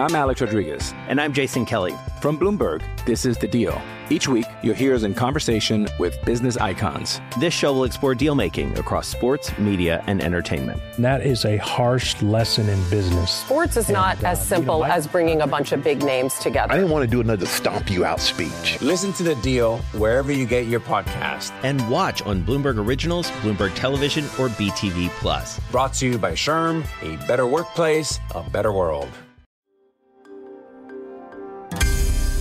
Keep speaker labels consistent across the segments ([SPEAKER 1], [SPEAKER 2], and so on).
[SPEAKER 1] I'm Alex Rodriguez.
[SPEAKER 2] And I'm Jason Kelly.
[SPEAKER 1] From Bloomberg, this is The Deal. Each week, you'll hear us in conversation with business icons.
[SPEAKER 2] This show will explore deal making across sports, media, and entertainment.
[SPEAKER 3] That is a harsh lesson in business.
[SPEAKER 4] Sports is not uh, as simple you know, I, as bringing a bunch of big names together.
[SPEAKER 5] I didn't want to do another stomp you out speech.
[SPEAKER 1] Listen to The Deal wherever you get your podcast.
[SPEAKER 2] And watch on Bloomberg Originals, Bloomberg Television, or BTV Plus.
[SPEAKER 1] Brought to you by SHRM, a better workplace, a better world.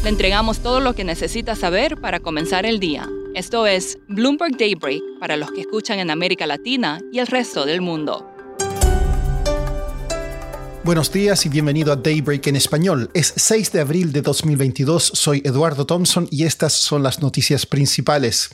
[SPEAKER 6] Le entregamos todo lo que necesita saber para comenzar el día. Esto es Bloomberg Daybreak para los que escuchan en América Latina y el resto del mundo.
[SPEAKER 7] Buenos días y bienvenido a Daybreak en español. Es 6 de abril de 2022, soy Eduardo Thompson y estas son las noticias principales.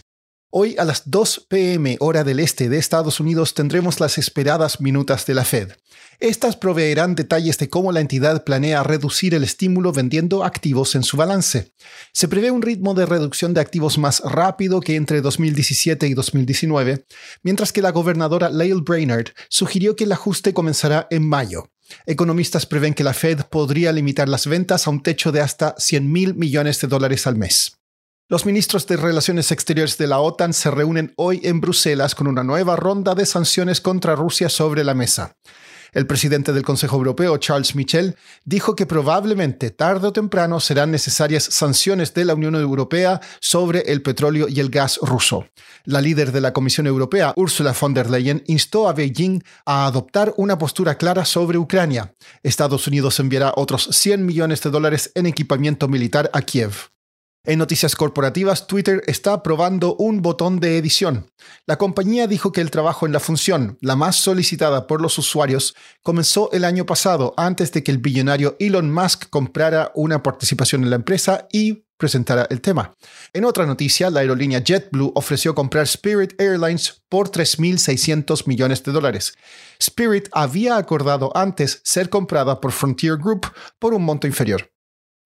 [SPEAKER 7] Hoy a las 2 pm hora del este de Estados Unidos tendremos las esperadas minutas de la Fed. Estas proveerán detalles de cómo la entidad planea reducir el estímulo vendiendo activos en su balance. Se prevé un ritmo de reducción de activos más rápido que entre 2017 y 2019, mientras que la gobernadora Lael Brainerd sugirió que el ajuste comenzará en mayo. Economistas prevén que la Fed podría limitar las ventas a un techo de hasta 100 mil millones de dólares al mes. Los ministros de Relaciones Exteriores de la OTAN se reúnen hoy en Bruselas con una nueva ronda de sanciones contra Rusia sobre la mesa. El presidente del Consejo Europeo, Charles Michel, dijo que probablemente tarde o temprano serán necesarias sanciones de la Unión Europea sobre el petróleo y el gas ruso. La líder de la Comisión Europea, Ursula von der Leyen, instó a Beijing a adoptar una postura clara sobre Ucrania. Estados Unidos enviará otros 100 millones de dólares en equipamiento militar a Kiev. En noticias corporativas, Twitter está probando un botón de edición. La compañía dijo que el trabajo en la función, la más solicitada por los usuarios, comenzó el año pasado antes de que el billonario Elon Musk comprara una participación en la empresa y presentara el tema. En otra noticia, la aerolínea JetBlue ofreció comprar Spirit Airlines por 3.600 millones de dólares. Spirit había acordado antes ser comprada por Frontier Group por un monto inferior.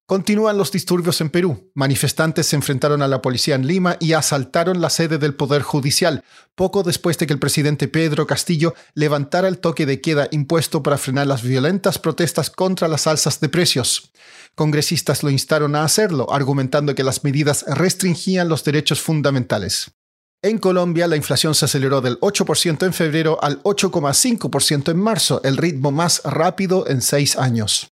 [SPEAKER 7] Continúan los disturbios en Perú. Manifestantes se enfrentaron a la policía en Lima y asaltaron la sede del Poder Judicial, poco después de que el presidente Pedro Castillo levantara el toque de queda impuesto para frenar las violentas protestas contra las alzas de precios. Congresistas lo instaron a hacerlo, argumentando que las medidas restringían los derechos fundamentales. En Colombia, la inflación se aceleró del 8% en febrero al 8,5% en marzo, el ritmo más rápido en seis años.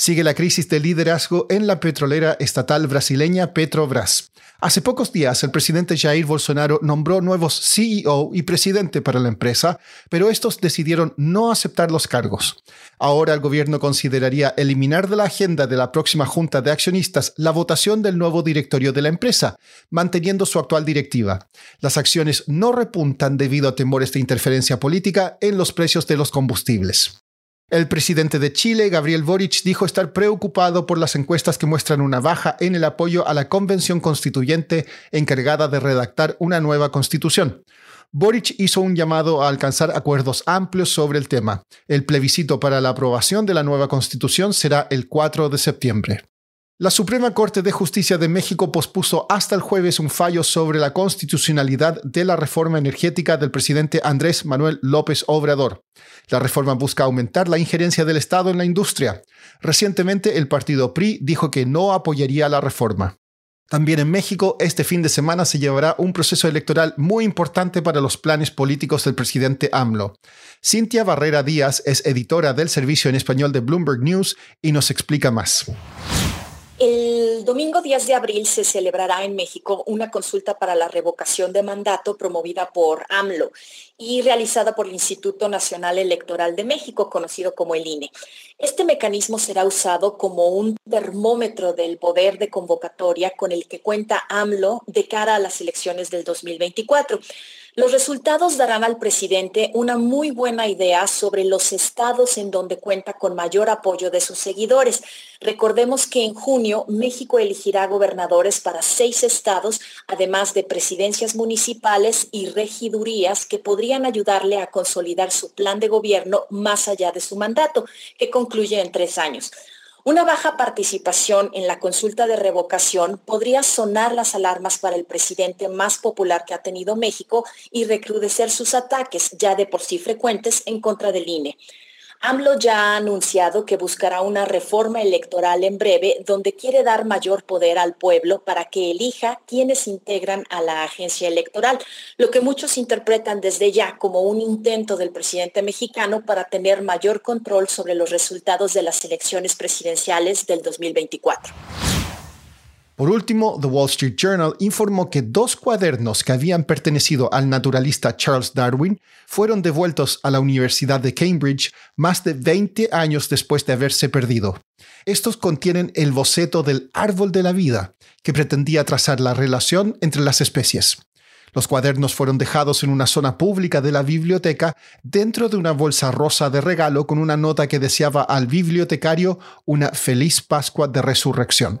[SPEAKER 7] Sigue la crisis de liderazgo en la petrolera estatal brasileña Petrobras. Hace pocos días, el presidente Jair Bolsonaro nombró nuevos CEO y presidente para la empresa, pero estos decidieron no aceptar los cargos. Ahora el gobierno consideraría eliminar de la agenda de la próxima junta de accionistas la votación del nuevo directorio de la empresa, manteniendo su actual directiva. Las acciones no repuntan debido a temores de interferencia política en los precios de los combustibles. El presidente de Chile, Gabriel Boric, dijo estar preocupado por las encuestas que muestran una baja en el apoyo a la convención constituyente encargada de redactar una nueva constitución. Boric hizo un llamado a alcanzar acuerdos amplios sobre el tema. El plebiscito para la aprobación de la nueva constitución será el 4 de septiembre. La Suprema Corte de Justicia de México pospuso hasta el jueves un fallo sobre la constitucionalidad de la reforma energética del presidente Andrés Manuel López Obrador. La reforma busca aumentar la injerencia del Estado en la industria. Recientemente el partido PRI dijo que no apoyaría la reforma. También en México, este fin de semana se llevará un proceso electoral muy importante para los planes políticos del presidente AMLO. Cintia Barrera Díaz es editora del servicio en español de Bloomberg News y nos explica más.
[SPEAKER 8] Domingo 10 de abril se celebrará en México una consulta para la revocación de mandato promovida por AMLO y realizada por el Instituto Nacional Electoral de México, conocido como el INE. Este mecanismo será usado como un termómetro del poder de convocatoria con el que cuenta AMLO de cara a las elecciones del 2024. Los resultados darán al presidente una muy buena idea sobre los estados en donde cuenta con mayor apoyo de sus seguidores. Recordemos que en junio México elegirá gobernadores para seis estados, además de presidencias municipales y regidurías que podrían ayudarle a consolidar su plan de gobierno más allá de su mandato, que concluye en tres años. Una baja participación en la consulta de revocación podría sonar las alarmas para el presidente más popular que ha tenido México y recrudecer sus ataques, ya de por sí frecuentes, en contra del INE. AMLO ya ha anunciado que buscará una reforma electoral en breve donde quiere dar mayor poder al pueblo para que elija quienes integran a la agencia electoral, lo que muchos interpretan desde ya como un intento del presidente mexicano para tener mayor control sobre los resultados de las elecciones presidenciales del 2024.
[SPEAKER 7] Por último, The Wall Street Journal informó que dos cuadernos que habían pertenecido al naturalista Charles Darwin fueron devueltos a la Universidad de Cambridge más de 20 años después de haberse perdido. Estos contienen el boceto del árbol de la vida, que pretendía trazar la relación entre las especies. Los cuadernos fueron dejados en una zona pública de la biblioteca dentro de una bolsa rosa de regalo con una nota que deseaba al bibliotecario una feliz Pascua de Resurrección.